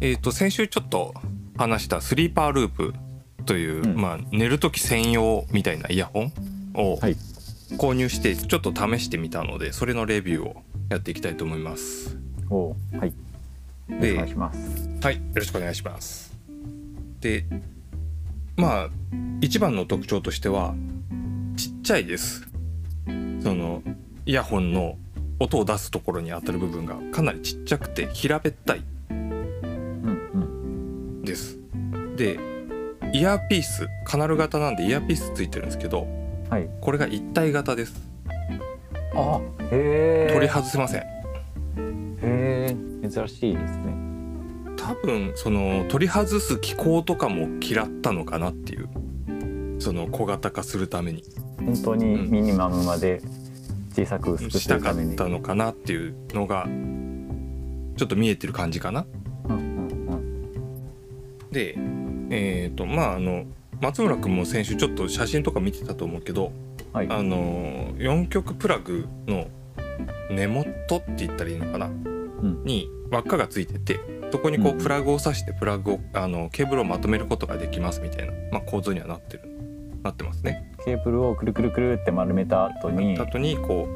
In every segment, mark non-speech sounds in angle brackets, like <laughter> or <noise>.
えっ、と先週ちょっと話したスリーパーループという、うんまあ寝る時専用みたいなイヤホンをはい購入してちょっと試してみたのでそれのレビューをやっていきたいと思います。おーはいよろしくお願いしますはい、よろしくお願いします。で、まあ一番の特徴としてはちっちゃいです。そのイヤホンの音を出すところに当たる部分がかなりちっちゃくて平べったいで、イヤーピースカナル型なんでイヤーピースついてるんですけど、うんはいこれが一体型です。あへえ取り外せません。へえ珍しいですね多分その取り外す機構とかも嫌ったのかなっていう。その小型化するために。本当にミニマムまで小さく薄くすしたかったのかなっていうのがちょっと見えてる感じかな。うんうんでえっ、とまああの松村君も先週ちょっと写真とか見てたと思うけどうんはい。あの4極プラグの根元って言ったらいいのかな、ん。に輪っかがついててそこにこううんプラグを挿してプラグをあのケーブルをまとめることができますみたいな、まあ、構造にはなってるなってますね。ケーブルをくるくるくるって丸めた後に後にこ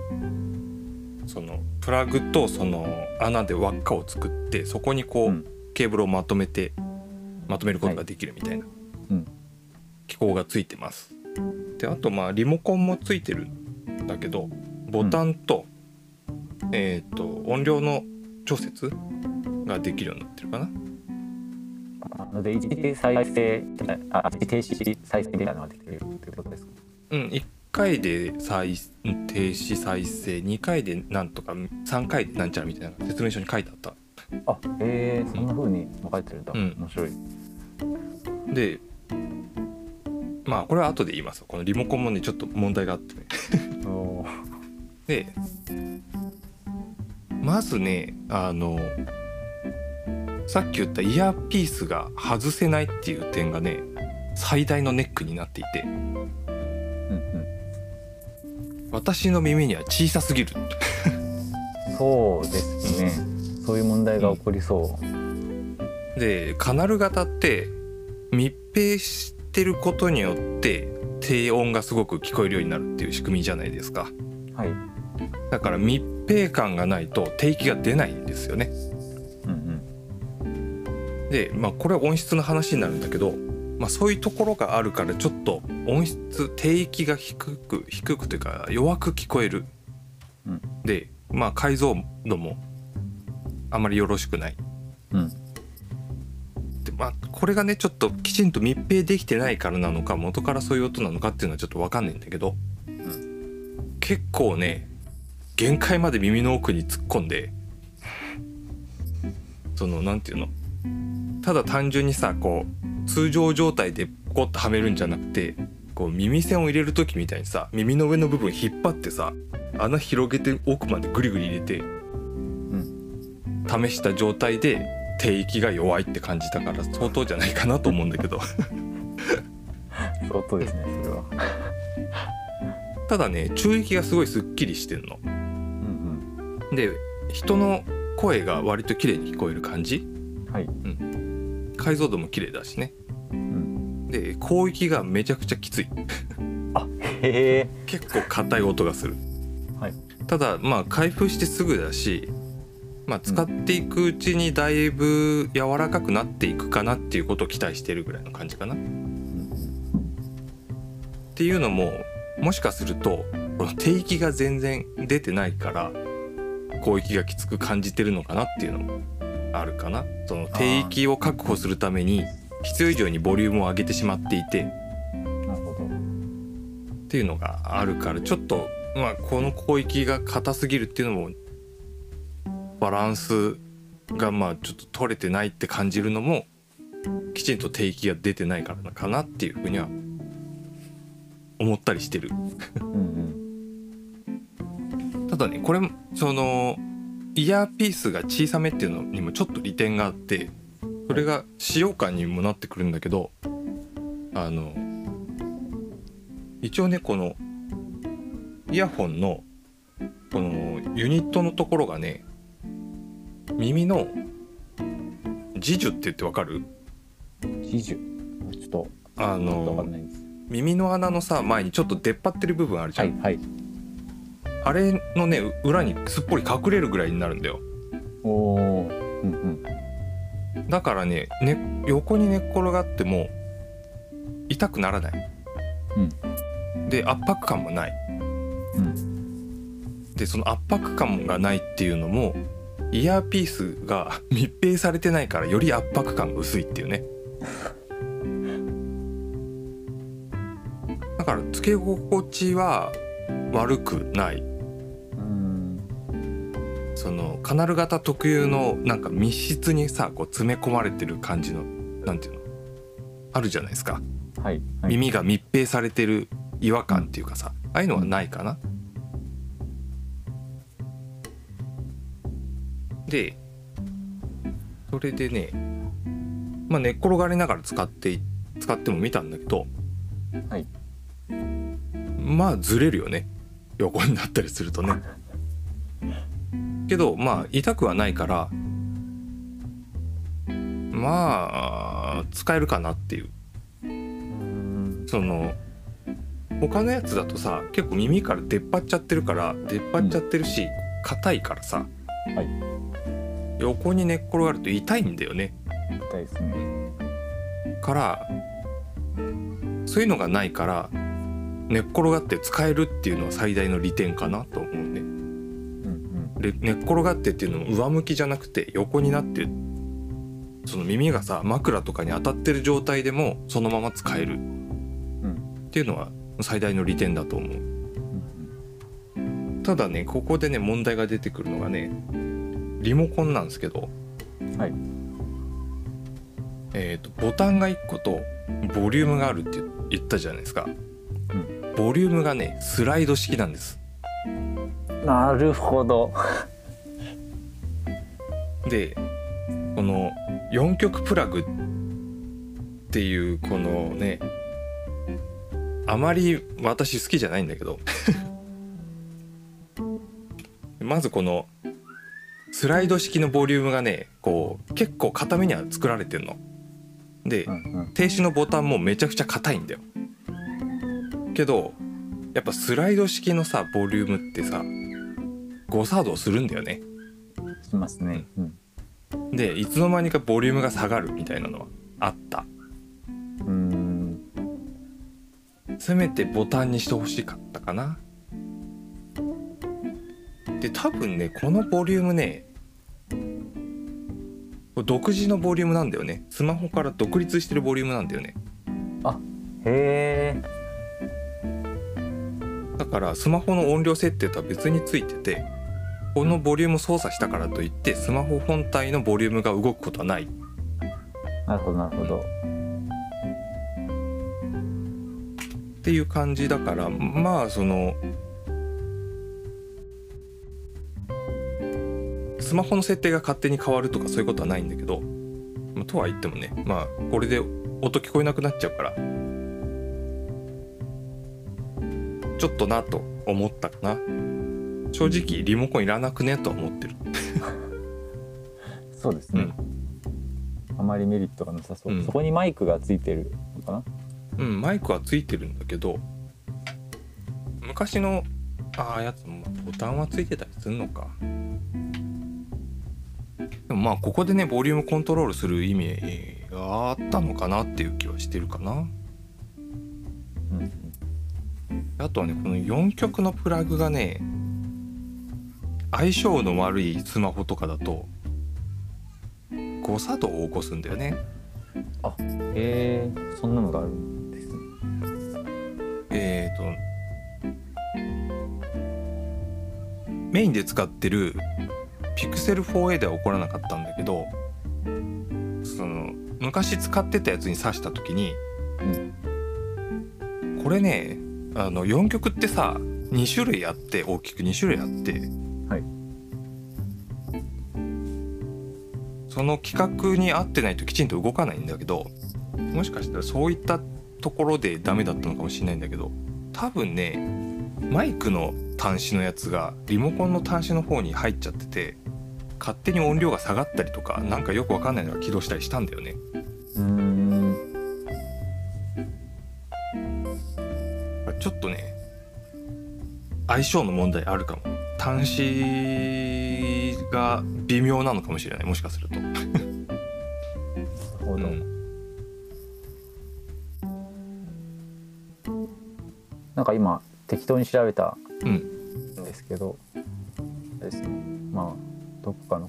うそのプラグとその穴で輪っかを作ってそこにこう、うん。ケーブルをまとめてまとめることができるみたいなうん機構がついてます。であとまあリモコンもついてるんだけどボタンと,、えっ、と音量の調節ができるようになってるかな。なので一時再生あ一時停止再生みたいなのができるということですか？うん、1回で再停止再生2回でなんとか3回でなんちゃらみたいな説明書に書いてあった。あへえそんな風に分かれてるんだ、うん。面白い。でまあこれは後で言いますこのリモコンもねちょっと問題があってね。<laughs> でまずねあのさっき言ったイヤーピースが外せないっていう点がね最大のネックになっていて。うんうん。私の耳には小さすぎる。そうですねそういう問題が起こりそう、でカナル型って密閉してることによって低音がすごく聞こえるようになるっていう仕組みじゃないですか。はい。だから密閉感がないと低域が出ないんですよね。うんでまあこれは音質の話になるんだけど、まあ、そういうところがあるからちょっと音質低域が低く低くというか弱く聞こえる、うん。でまあ解像度もあまりよろしくない。うん。うんでまあこれがねちょっときちんと密閉できてないからなのか元からそういう音なのかっていうのはちょっと分かんないんだけど、結構ね限界まで耳の奥に突っ込んでそのなんていうのただ単純にさこう通常状態でポコッとはめるんじゃなくてこう耳栓を入れる時みたいにさ耳の上の部分引っ張ってさ穴広げて奥までグリグリ入れてうん試した状態で低域が弱いって感じたから相当じゃないかなと思うんだけど。<laughs> 相当ですねそれは。ただね中域がすごいすっきりしてんの。うんで人の声が割と綺麗に聞こえる感じ？うん。はい解像度も綺麗だしね。うん。で広域がめちゃくちゃきつい。あへえ。結構硬い音がする。はい。ただまあ開封してすぐだしまあ使っていくうちにだいぶ柔らかくなっていくかなっていうことを期待してるぐらいの感じかな。っていうのももしかするとこの低域が全然出てないから広域がきつく感じてるのかなっていうのもあるかな。その低域を確保するために必要以上にボリュームを上げてしまっていて。っていうのがあるからちょっとまあこの広域が硬すぎるっていうのもバランスがまあちょっと取れてないって感じるのもきちんと低域が出てないからかなっていうふうには思ったりしてる。ただねこれそのイヤーピースが小さめっていうのにもちょっと利点があってそれが使用感にもなってくるんだけどあの一応ねこのイヤホンのこのユニットのところがね耳のジジュって言ってわかる？ジジュちょっとあの耳の穴のさ前にちょっと出っ張ってる部分あるじゃん、はいはい。あれのね裏にすっぽり隠れるぐらいになるんだよ。おおうんうん。だからねね横に寝っ転がっても痛くならない、で圧迫感もない。うん。でその圧迫感がないっていうのもイヤーピースが <laughs> 密閉されてないからより圧迫感が薄いっていうね。だからつけ心地は悪くない。うんそのカナル型特有のなんか密室にさこう詰め込まれてる感じのなんていうの？あるじゃないですか。はいはい。耳が密閉されてる違和感っていうかさああいうのはないかなでそれでねまあ寝っ転がりながら使ってい使っても見たんだけどはい。まあずれるよね。横になったりするとね。けどまあ痛くはないからまあ使えるかなっていう。うんその他のやつだとさ結構耳から出っ張っちゃってるから出っ張っちゃってるし硬いからさ、はい横に寝っ転がると痛いんだよね。痛いですね。からそういうのがないから寝っ転がって使えるっていうのは最大の利点かなと思うね。うんうん。で寝っ転がってっていうのも上向きじゃなくて横になってその耳がさ枕とかに当たってる状態でもそのまま使える。うんっていうのは最大の利点だと思う。うん。ただねここでね問題が出てくるのがねリモコンなんですけどはい。えー、とボタンが1個とボリュームがあるって言ったじゃないですか、うボリュームがねスライド式なんです。なるほど。<laughs> でこの4極プラグっていうこのねあまり私好きじゃないんだけど。<laughs> まずこのスライド式のボリュームがねこう結構固めには作られてるの。で、停止のボタンもめちゃくちゃ硬いんだよ。けどやっぱスライド式のさボリュームってさ誤作動するんだよね。しますね。うん。でいつの間にかボリュームが下がるみたいなのはあった。うん。せめてボタンにしてほしかったかなで多分ねこのボリュームね独自のボリュームなんだよね。スマホから独立してるボリュームなんだよね。へえ。だからスマホの音量設定とは別についててこのボリューム操作したからといってスマホ本体のボリュームが動くことはない。なるほどなるほど。っていう感じだからまあそのスマホの設定が勝手に変わるとかそういうことはないんだけど、まあとは言ってもねまあこれで音聞こえなくなっちゃうからちょっとなと思ったかな。正直リモコンいらなくねとは思ってる。そうですね、あまりメリットがなさそう、うん。そこにマイクがついてるのかな？うんマイクはついてるんだけど昔のああやつもボタンはついてたりするのかでもまあここでねボリュームコントロールする意味があったのかなっていう気はしてるかな。うんあとはねこの4極のプラグがね相性の悪いスマホとかだと誤作動を起こすんだよね。へえそんなのがあるんですね。えー、とメインで使ってる Pixel 4a では起こらなかったんだけどその昔使ってたやつに挿した時に、これねあの4曲ってさ2種類あって大きく2種類あって、はい。その規格に合ってないときちんと動かないんだけどもしかしたらそういったところでダメだったのかもしれないんだけど多分ねマイクの端子のやつがリモコンの端子の方に入っちゃってて勝手に音量が下がったりとかなんかよくわかんないのが起動したりしたんだよね。ちょっとね相性の問題あるかも。端子が微妙なのかもしれないもしかすると。なるほど、うん。なんか今適当に調べたうんんですけど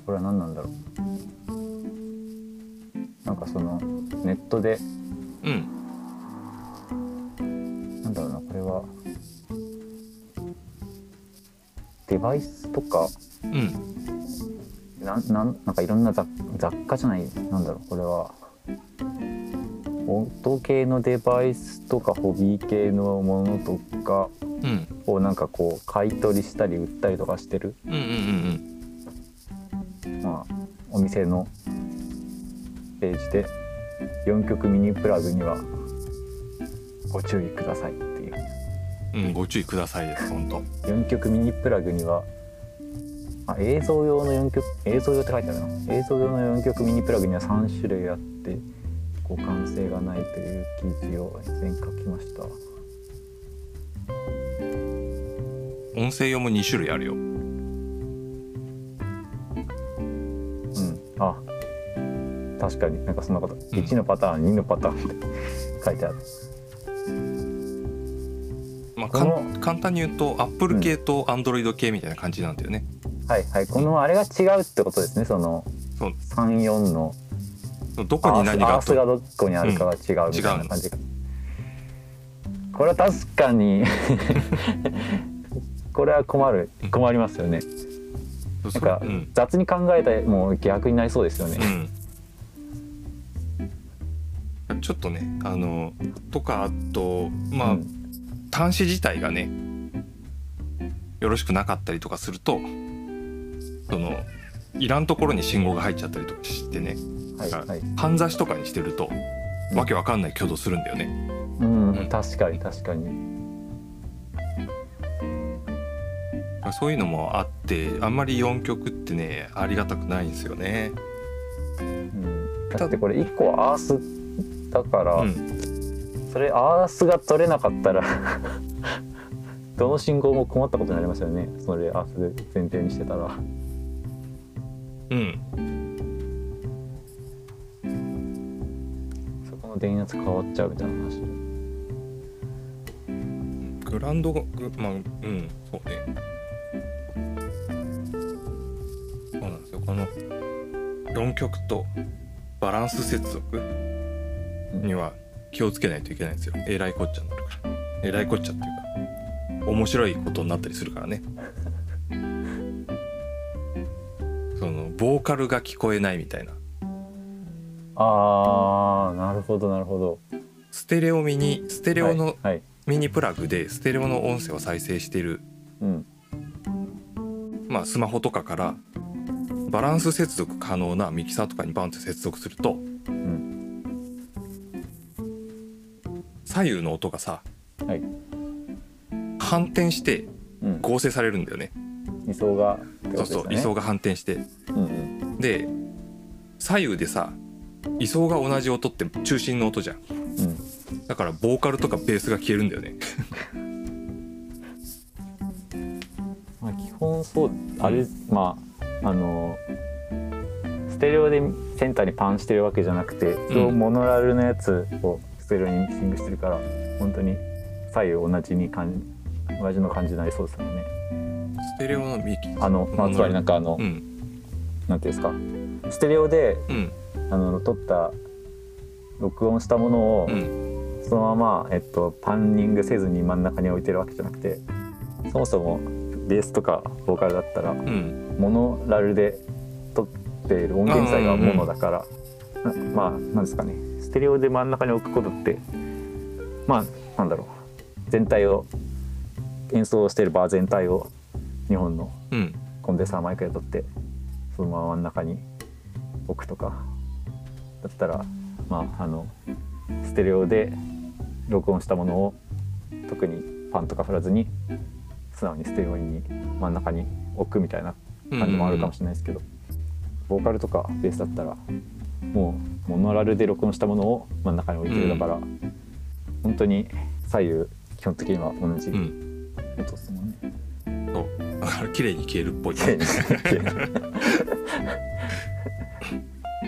これは何なんだろう。なんかそのネットで。うん。なんだろうなこれは。デバイスとか。うん。なんなんなんかいろんな雑雑貨じゃない。なんだろうこれは。音系のデバイスとかホビー系のものとか。うん。をなんかこう買い取りしたり売ったりとかしてる、うんうんうんまあ、お店のページで4曲ミニプラグにはご注意くださいっていう。うんうんご注意くださいです本当。4曲ミニプラグにはあ映像用の4曲映像用って書いてあるな映像用の4曲ミニプラグには3種類あって互換性がないという記事を以前書きました。音声用も2種類あるよ確かに。なんかそんなこと、1のパターン2のパターンって書いてある。まあ、簡単に言うと Apple 系と Android 系みたいな感じなんだよね、はいはい。このあれが違うってことですね。そのそう。34の。どこに何がアースがどこにあるかが違うみたいな感じが、これは確かに。<laughs> これは困る。困りますよね。となんかうん。雑に考えたらもう逆になりそうですよね。うん、ちょっとねあのとかあとまあ、うん。端子自体がねよろしくなかったりとかするとそのいらんところに信号が入っちゃったりとかしてねはいはい。かんざしとかにしてるとうん。わけわかんない挙動するんだよね。うん、うん確かに確かに。そういうのもあってあんまり4曲ってねありがたくないんですよね。うん。だってこれ1個はアースだから、うん、それアースが取れなかったら <laughs> どの信号も困ったことになりますよね。それアースで前提にしてたら。うん、そこの電圧変わっちゃうみたいな話。グランドがグまあうん。そうね。そうなんですよ。この4曲とバランス接続には気をつけないといけないんですよ。えらいこっちゃになるから。えらいこっちゃっていうか面白いことになったりするからね。<laughs> そのボーカルが聞こえないみたいな。あーなるほどなるほどステレオミニステレオのはい、はいミニプラグでステレオの音声を再生している、うんまあ、スマホとかからバランス接続可能なミキサーとかにバンって接続すると左右の音がさはい。反転してうん。合成されるんだよね。位相がってことそうですよね。そう位相が反転して。うんうん。で左右でさ位相が同じ音って中心の音じゃん。うん。だからボーカルとかベースが消えるんだよね。<laughs> まあ、基本そうあれ、まああのステレオでセンターにパンしてるわけじゃなくて、うん。モノラルのやつをステレオにミキシングしてるから本当に左右同じに感じ同じの感じになりそうですもんね。ステレオのミキ。あの、まあ、つまりなんかあの、うん。なんていうんですか。ステレオでうん。あの撮った録音したものを、うん。そのまま、えっと、パンニングせずに真ん中に置いてるわけじゃなくてそもそもベースとかボーカルだったらうん。モノラルで撮っている音源自体がモノだから、なまあなんですかねステレオで真ん中に置くことってまあなんだろう。全体を演奏しているバー全体を日本のうん。コンデンサーマイクで撮ってそのまま真ん中に置くとかだったらまああのステレオで録音したものを特にパンとか振らずに素直にステレオに真ん中に置くみたいな感じもあるかもしれないですけど、ボーカルとかベースだったらもうモノラルで録音したものを真ん中に置いてるだから、本当に左右基本的には同じ。うん。音ですもんね。そうだから綺麗に消えるっぽい。<laughs>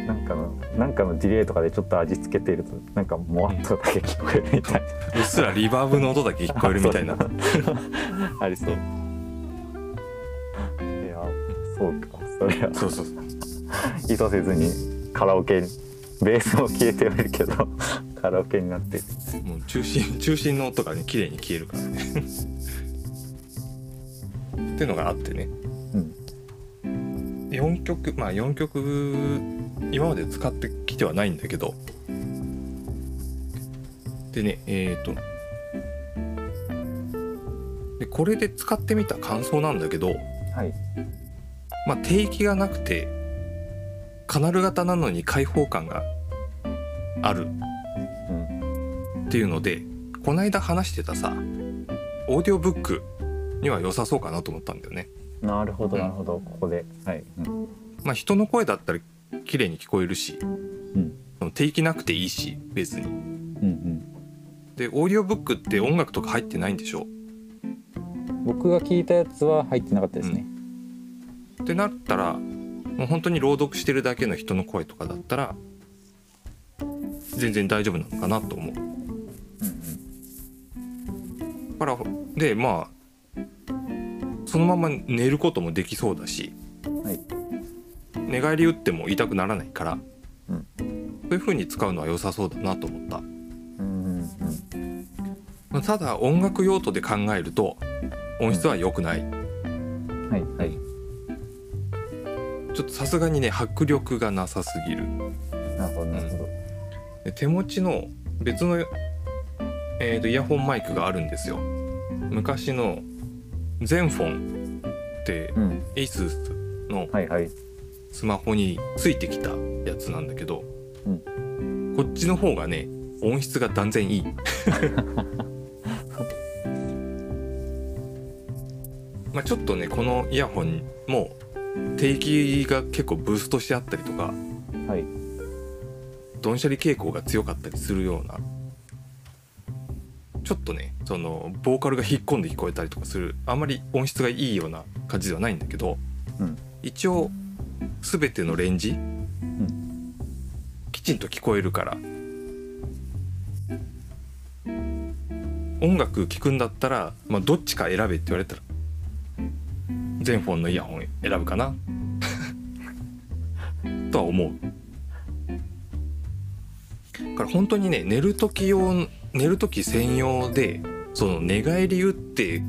なんかのなんかのディレイとかでちょっと味付けているとなんかもわっとだけ聞こえるみたいな。うっすらリバーブの音だけ聞こえるみたいな。<laughs> ありそう。いやそうか。それは。そうそうそう。意図せずにカラオケにベースも消えてはいるけど <laughs> カラオケになって。るもう中心中心の音がね綺麗に消えるからね。<laughs> っていうのがあってね。うん。4曲まあ4曲今まで使ってきてはないんだけど。でねえっ、と。でこれで使ってみた感想なんだけど。はい。まあ定域がなくてカナル型なのに開放感がある。うんっていうのでこないだ話してたさオーディオブックには良さそうかなと思ったんだよね。なるほどなるほど。ここで。はい。うん。まあ人の声だったら綺麗に聞こえるしうん。定域なくていいし別に。うんでオーディオブックって音楽とか入ってないんでしょ？うん僕が聞いたやつは入ってなかったですね。ってなったらもう本当に朗読してるだけの人の声とかだったら全然大丈夫なのかなと思う。うんだからでまあそのまま寝ることもできそうだしうんはい寝返り打っても痛くならないから、うんそういう風に使うのは良さそうだなと思った。うんうんまあただ音楽用途で考えると音質は良くない。うんはいはいちょっとさすがにね迫力がなさすぎる。なるほどなるほど。で手持ちの別の、えーとイヤホンマイクがあるんですよ。昔のゼンフォンってうん。エイススのはいはい。スマホについてきたやつなんだけど、こっちの方がね音質が断然いい。<laughs> まあちょっとねこのイヤホンも定域が結構ブーストしてあったりとかはい。ドンシャリ傾向が強かったりするようなちょっとねそのボーカルが引っ込んで聞こえたりとかするあんまり音質がいいような感じではないんだけどうん。一応全てのレンジ、きちんと聞こえるから音楽聴くんだったら、まあ、どっちか選べって言われたら全フォンのイヤホン選ぶかな？<laughs> とは思う。だから本当にね寝る時用寝る時専用でその寝返り打って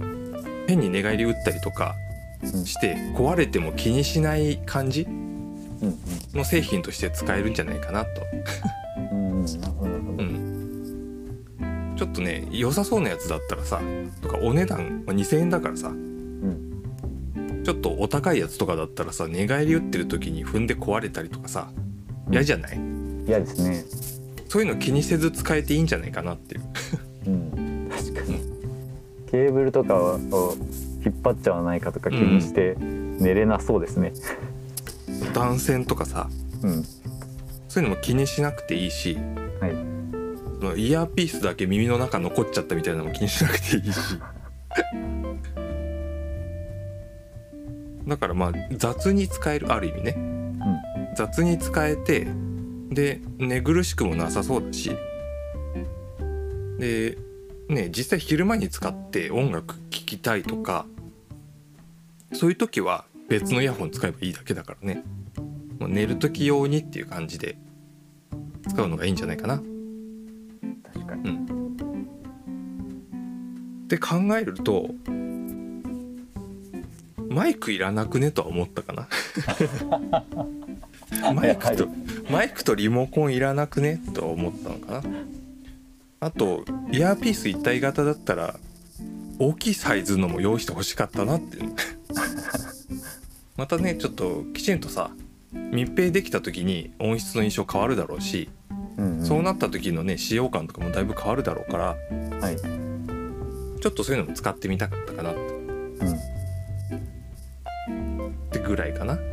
変に寝返り打ったりとかうん。して壊れても気にしない感じうんの製品として使えるんじゃないかなと、<laughs> ちょっとね良さそうなやつだったらさとかお値段まあ2,000円だからさうんちょっとお高いやつとかだったらさ寝返り打ってる時に踏んで壊れたりとかさ嫌じゃない？嫌ですね。そういうの気にせず使えていいんじゃないかなっていう。うん。確かに。ケーブルとかを引っ張っちゃわないかとか気にして寝れなそうですね。断線とかさうん。そういうのも気にしなくていいしはい。そのイヤーピースだけ耳の中残っちゃったみたいなのも気にしなくていいしだからまあ雑に使えるある意味ね。雑に使えてで寝苦しくもなさそうだし。でね実際昼間に使って音楽聴きたいとかそういう時は別のイヤホン使えばいいだけだからね。もう寝る時用にっていう感じで使うのがいいんじゃないかな。確かに。うん、って考えるとマイクいらなくねとは思ったかな。<laughs> マイクとマイクとリモコンいらなくねとは思ったのかな。あとイヤーピース一体型だったら大きいサイズのも用意してほしかったなってまたねちょっときちんとさ密閉できた時に音質の印象変わるだろうしうんうん。そうなった時のね使用感とかもだいぶ変わるだろうからはい。ちょっとそういうのも使ってみたかったかなっうん。てぐらいかな。<laughs>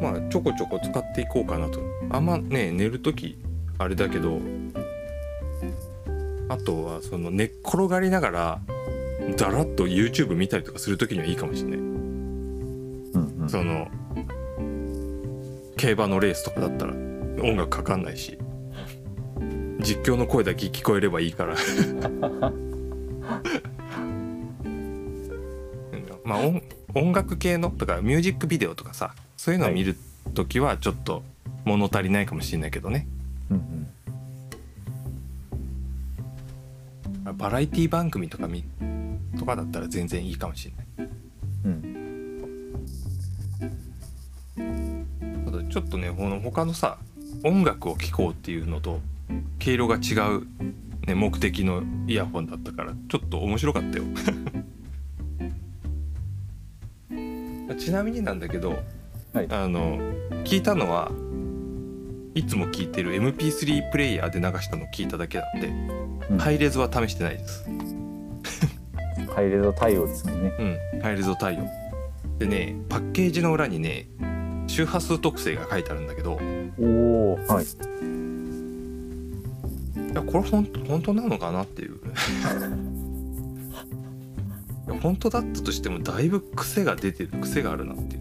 まあちょこちょこ使っていこうかなと。あんまね寝る時あれだけどあとはその寝っ転がりながらだらっと YouTube 見たりとかする時にはいいかもしれない。うんうん。その競馬のレースとかだったら音楽かかんないし実況の声だけ聞こえればいいから <laughs> 音音楽系のとかミュージックビデオとかさそういうのを見る時はちょっと物足りないかもしれないけどね、うんうん。バラエティ番組とか見とかだったら全然いいかもしれない。うん。ただちょっとねこの他のさ音楽を聴こうっていうのと毛色が違う、ね、目的のイヤホンだったからちょっと面白かったよ <laughs> ちなみになんだけどはい。あの聞いたのはいつも聞いてる MP3 プレイヤーで流したの聞いただけなんで、うん。ハイレゾは試してないです。ハイレゾ対応ですもんね。うん。ハイレゾ対応。でねパッケージの裏にね周波数特性が書いてあるんだけど。おおはい。いやこれ本当本当なのかなっていう <laughs> 本当だったとしてもだいぶ癖が出てる癖があるなっていう。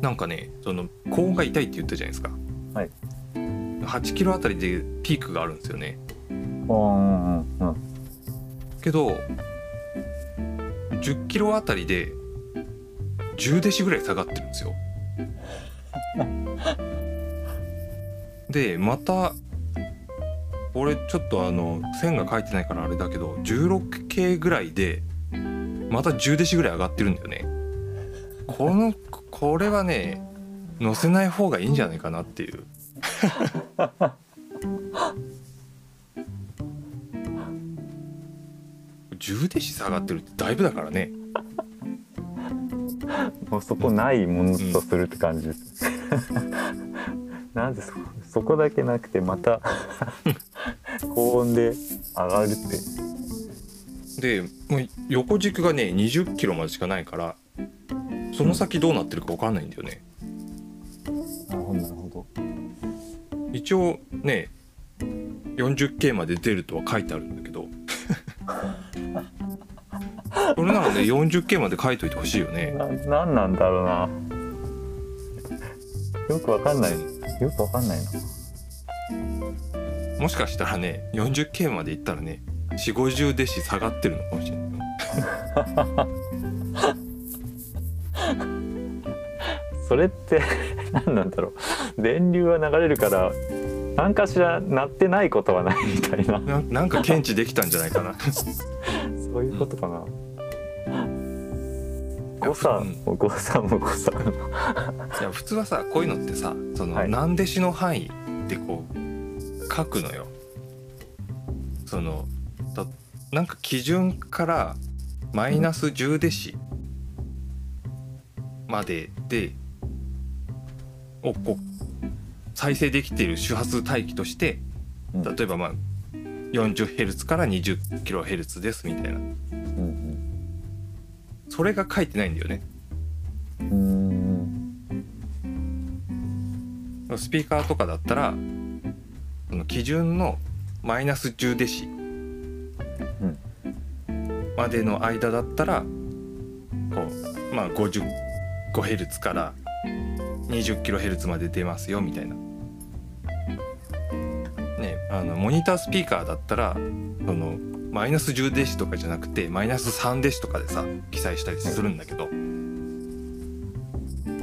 なんかねその高音が痛いって言ったじゃないですか。はい。8キロあたりでピークがあるんですよね。うんうんうんうん。けど10キロあたりで10デシぐらい下がってるんですよ。<laughs> でまた俺ちょっとあの線が書いてないからあれだけど 16K ぐらいでまた10デシぐらい上がってるんだよね。このこれはね載せない方がいいんじゃないかなっていう。10デシ下がってるってだいぶだからね。もうそこないものとするって感じ。です、<laughs> なんでそそこだけなくてまた高音で上がるって。でもう横軸がね20キロまでしかないからその先どうなってるか分かんないんだよね。なるほどなるほ一応ね 40K まで出るとは書いてあるんだけど。<laughs> それならね 40K まで書いといてほしいよね。どななんなんだろうな。よくわかんないよくわかんないなもしかしたらね 40K までいったらね4 5 0デシ下がってるのかもしれない。<laughs> それって何なんだろう。電流は流れるから何かしら鳴ってないことはないみたいな。ななんか検知できたんじゃないかな。<laughs> そういうことかな。や誤差うん。も誤差も誤差もいや普通はさこういうのってさその、はい。何弟子の範囲でこう書くのよ。そのだなんか基準からマイナス10弟子まででをこう再生できている周波数帯域としてうん例えばまあ 40Hz から 20kHz ですみたいなうんそれが書いてないんだよね。スピーカーとかだったらその基準のマイナス10デシまでの間だったらこうまあ 55Hz から 20kHz まで出ますよみたいな。ねあのモニタースピーカーだったらそのマイナス10デシとかじゃなくてマイナス3デシとかでさ記載したりするんだけど、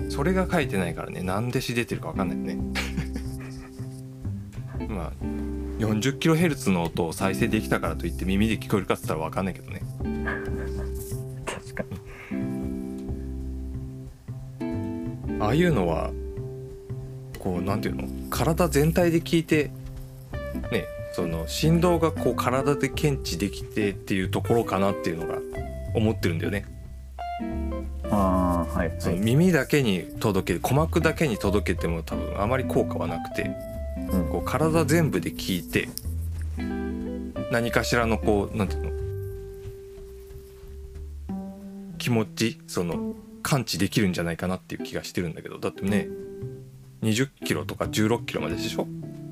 それが書いてないからね何デシ出てるか分かんないよねまあ 40kHz の音を再生できたからといって耳で聞こえるかっつったら分かんないけどね。確かに。ああいうのはこうなんていうの？体全体で聞いてねその振動がこう体で検知できてっていうところかなっていうのが思ってるんだよね。ああはいそのはい、耳だけに届け鼓膜だけに届けても多分あまり効果はなくて。うんこう体全部で聞いて何かしらのこうなんていうの？気持ちその感知できるんじゃないかなっていう気がしてるんだけどだってね20キロとか16キロまででしょ？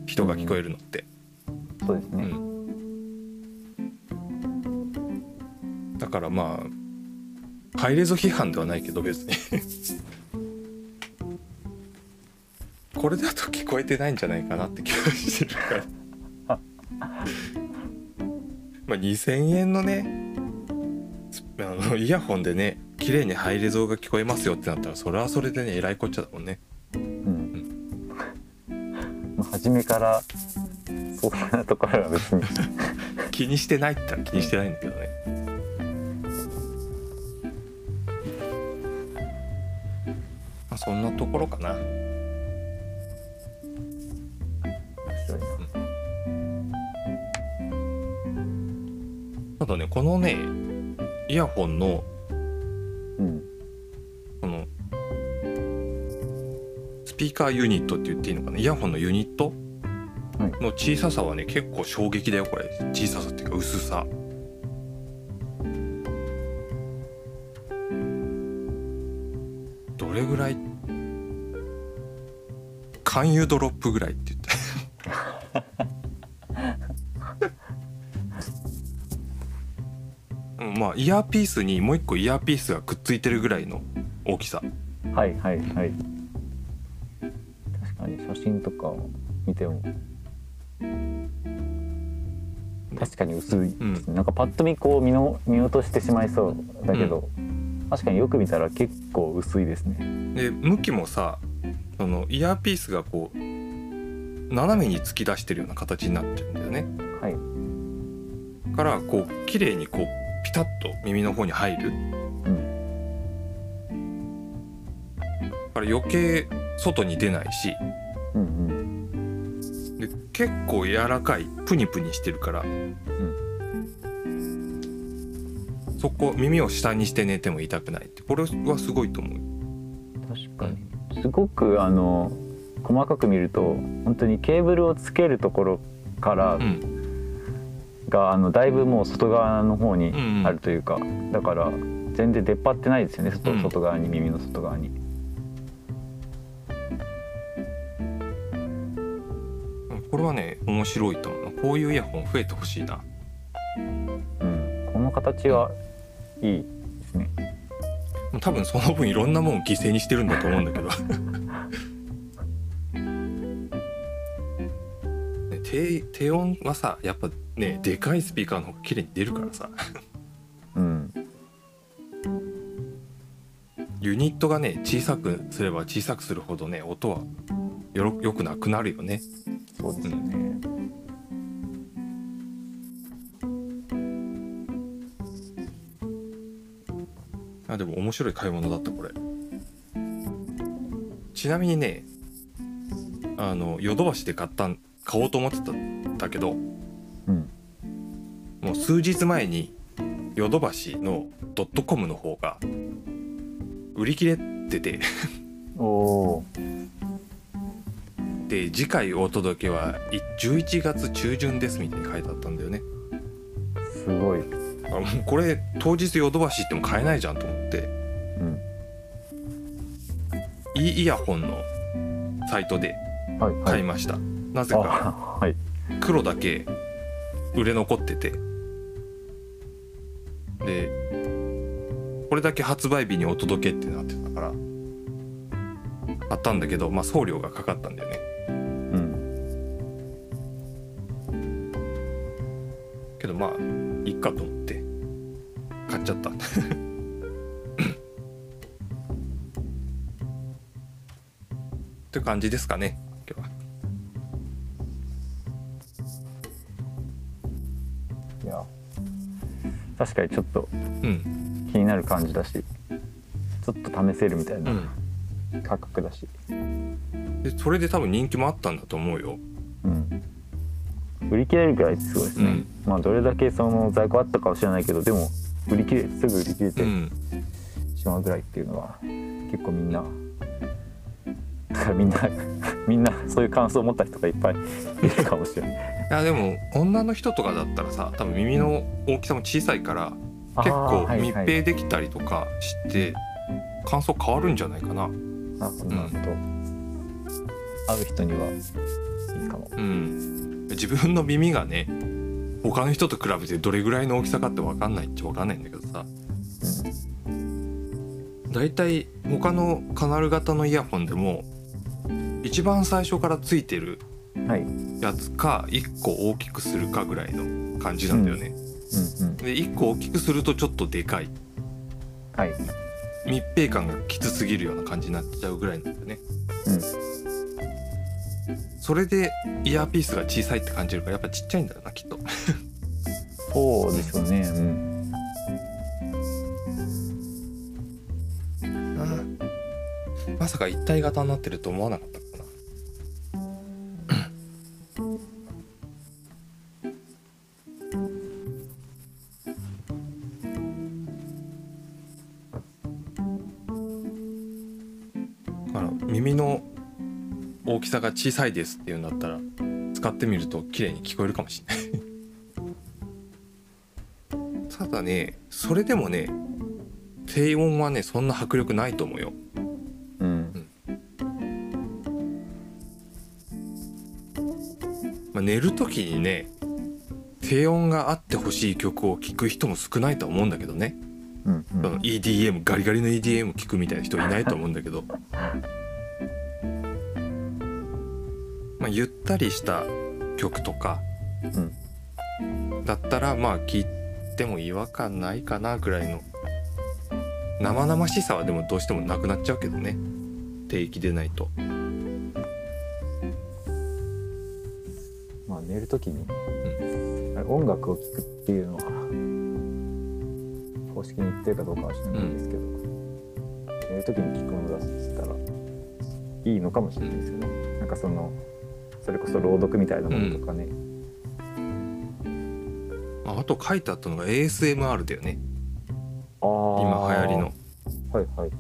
人が聞こえるのって、うそうですね、ん、だからまあハイレゾ批判ではないけど別にこれだと聞こえてないんじゃないかなって気がしてるから。<laughs> まあ2000円のねあのイヤホンでね綺麗にハイレゾが聞こえますよってなったらそれはそれでねえらいこっちゃだもんね。うん。まあ初めからそんなところは別に。<laughs> 気にしてないって言ったら気にしてないんだけどね。まあそんなところかなただねこのねイヤホンのうん。このスピーカーユニットって言っていいのかな？イヤホンのユニット？はい。の小ささはね結構衝撃だよこれ。小ささっていうか薄さ。どれぐらい？勧誘ドロップぐらいってうんまあイヤーピースにもう一個イヤーピースがくっついてるぐらいの大きさ。はいはいはい。確かに写真とか見ても。確かに薄いですね、なんかパッと見こう見の見落としてしまいそうだけど、確かによく見たら結構薄いですね。で向きもさそのイヤーピースがこう斜めに突き出してるような形になってるんだよね。はい。からこう綺麗にこうピタッと耳の方に入る。うん。から余計外に出ないし。うんうん。で結構柔らかい。プニプニしてるから、そこ耳を下にして寝ても痛くないって。これはすごいと思う。確かに。すごくあの細かく見ると本当にケーブルをつけるところからうんが、あのだいぶもう外側の方にうんうん。あるというか、だから全然出っ張ってないですよね外,、うん。外側に耳の外側に。これはね面白いと思う。こういうイヤホン増えてほしいな。うんこの形はいいですね。多分その分いろんなもん犠牲にしてるんだと思うんだけど低低音はさやっぱねでかいスピーカーの方が綺麗に出るからさ。うん。ユニットがね小さくすれば小さくするほどね音はよろよくなくなるよね。そうですよね、あでも面白い買い物だったこれ。ちなみにねあのヨドバシで買ったん買おうと思ってたんだけどうん。もう数日前にヨドバシのドットコムの方が売り切れてて。おおで次回お届けはい11月中旬ですみたいに書いてあったんだよね。すごい。あもうこれ当日ヨドバシ行っても買えないじゃんと思って。うん。イイヤホンのサイトではいはい。買いました、なぜか。黒だけ売れ残ってて。でこれだけ発売日にお届けってなってたから買ったんだけどまあ送料がかかったんだよね。うん。けどまあいっかと思って買っちゃった。<laughs> って感じですかねかにちょっとうん。気になる感じだしちょっと試せるみたいうなん。価格だし。でそれで多分人気もあったんだと思うよ。うん。売り切れるぐらいすごいですね、うん。まあどれだけその在庫あったかは知らないけどでも売り切れすぐ売り切れてうん。しまうぐらいっていうのは結構みんなだからみんな <laughs> みんなそういう感想を持った人がいっぱいいるかもしれない。いやでも女の人とかだったらさ多分耳の大きさも小さいから結構密閉できたりとかして感想変わるんじゃないかな。なるほどなるほど、会う人にはいいかも。うん。自分の耳がね他の人と比べてどれぐらいの大きさかって分かんないっちゃ分かんないんだけどさ。だいたい他のカナル型のイヤホンでも一番最初からついてるやつか1個大きくするかぐらいの感じなんだよね、うんうんで1個大きくするとちょっとでかい。はい。密閉感がきつすぎるような感じになっちゃうぐらいなんだよね。うん。それでイヤーピースが小さいって感じるからやっぱちっちゃいんだよなきっと。<laughs> そうでしょうね。うん。まさか一体型になってると思わなかっ耳の大きさが小さいですっていうんだったら使ってみると綺麗に聞こえるかもしれない。<laughs> ただねそれでもね低音はねそんな迫力ないと思うよ。うん。まあ、寝る時にね低音があってほしい曲を聴く人も少ないとは思うんだけどね、うんうそのん EDM ガリガリの EDM 聴くみたいな人いないと思うんだけどまあゆったりした曲とかだったらまあ聴いても違和感ないかなぐらいの生々しさはでもどうしてもなくなっちゃうけどね。定域でないと。まあ寝るときに、音楽を聴くっていうのは公式に言ってるかどうかは知らないんですけど、寝るときに聴くものだとしたらいいのかもしれないですよね、なんかそのそれこそ朗読みたいなものとかね、ああと書いてあったのが ASMR だよね。ああ今流行りの。はいはい。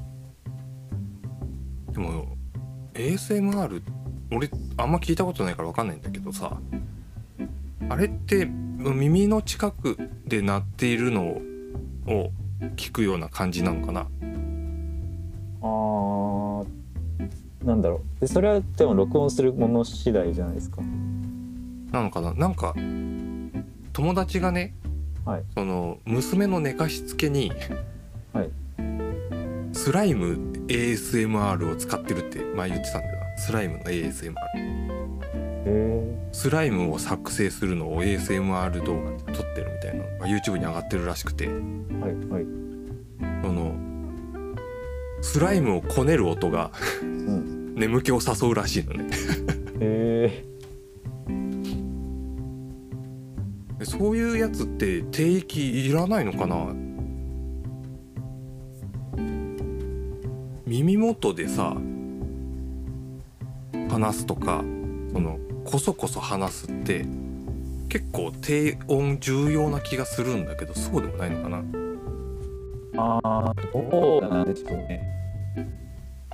でも ASMR 俺あんま聞いたことないから分かんないんだけどさ。あれって耳の近くで鳴っているのを聞くような感じなのかな？でそれはでも録音するもの次第じゃないですか。なのかな？なんか友達がねはい。その娘の寝かしつけにはい。スライム ASMR を使ってるって前言ってたんだよな。スライムの ASMR へスライムを作成するのを ASMR 動画で撮ってるみたいなのが YouTube に上がってるらしくて。えはいはい。そのスライムをこねる音がう <laughs> ん眠気を誘うらしいのね。へでそういうやつって定域いらないのかな？耳元でさ話すとかそのこそこそ話すって結構低音重要な気がするんだけどそうでもないのかな？ああどうなんでしょうね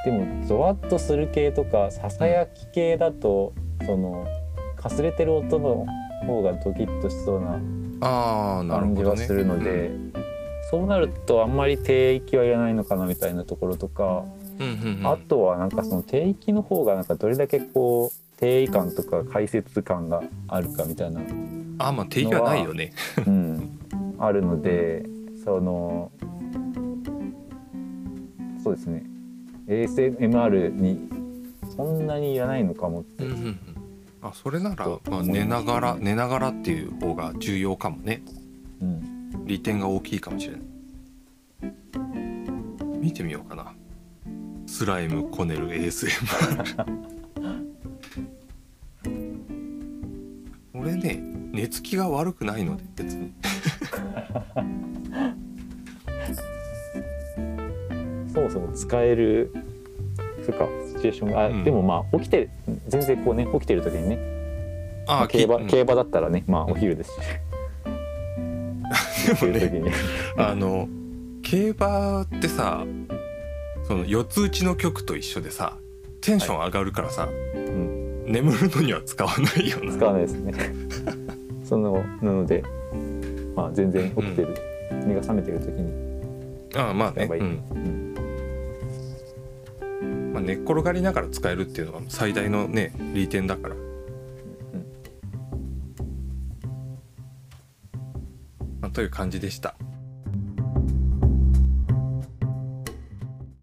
でもゾワッとする系とかささやき系だとそのかすれてる音の方がドキッとしそうな感じはするので、そうなるとあんまり低域はいらないのかなみたいなところとか、うんうんうん。あとはなんかその低域の方がなんかどれだけこう定位感とか解説感があるかみたいな、あまあ定義はないよね。うん、あるのでそのそうですね ASMR にそんなにいらないのかもって、うんうんうん。あそれならと、まあ、寝ながら寝ながらっていう方が重要かもね。うん、利点が大きいかもしれない。見てみようかな。スライムこねる ASMR <laughs> 俺ね寝つきが悪くないので別に <laughs> そもそも使えるそうかシチュエーションがあ、うん。でもまあ起きてる全然こうね起きてる時にねあ競馬き競馬だったらねまあお昼ですし。<laughs> 起きてる時に。あの競馬ってさその四つ打ちの曲と一緒でさテンション上がるからさ、ん。眠るのには使わないよな。使わないですね。<laughs> そのなのでまあ全然起きてる、目が覚めてる時に。ああまあね、ううん。ん、寝っ転がりながら使えるっていうのが最大のね利点だから、まあ、という感じでした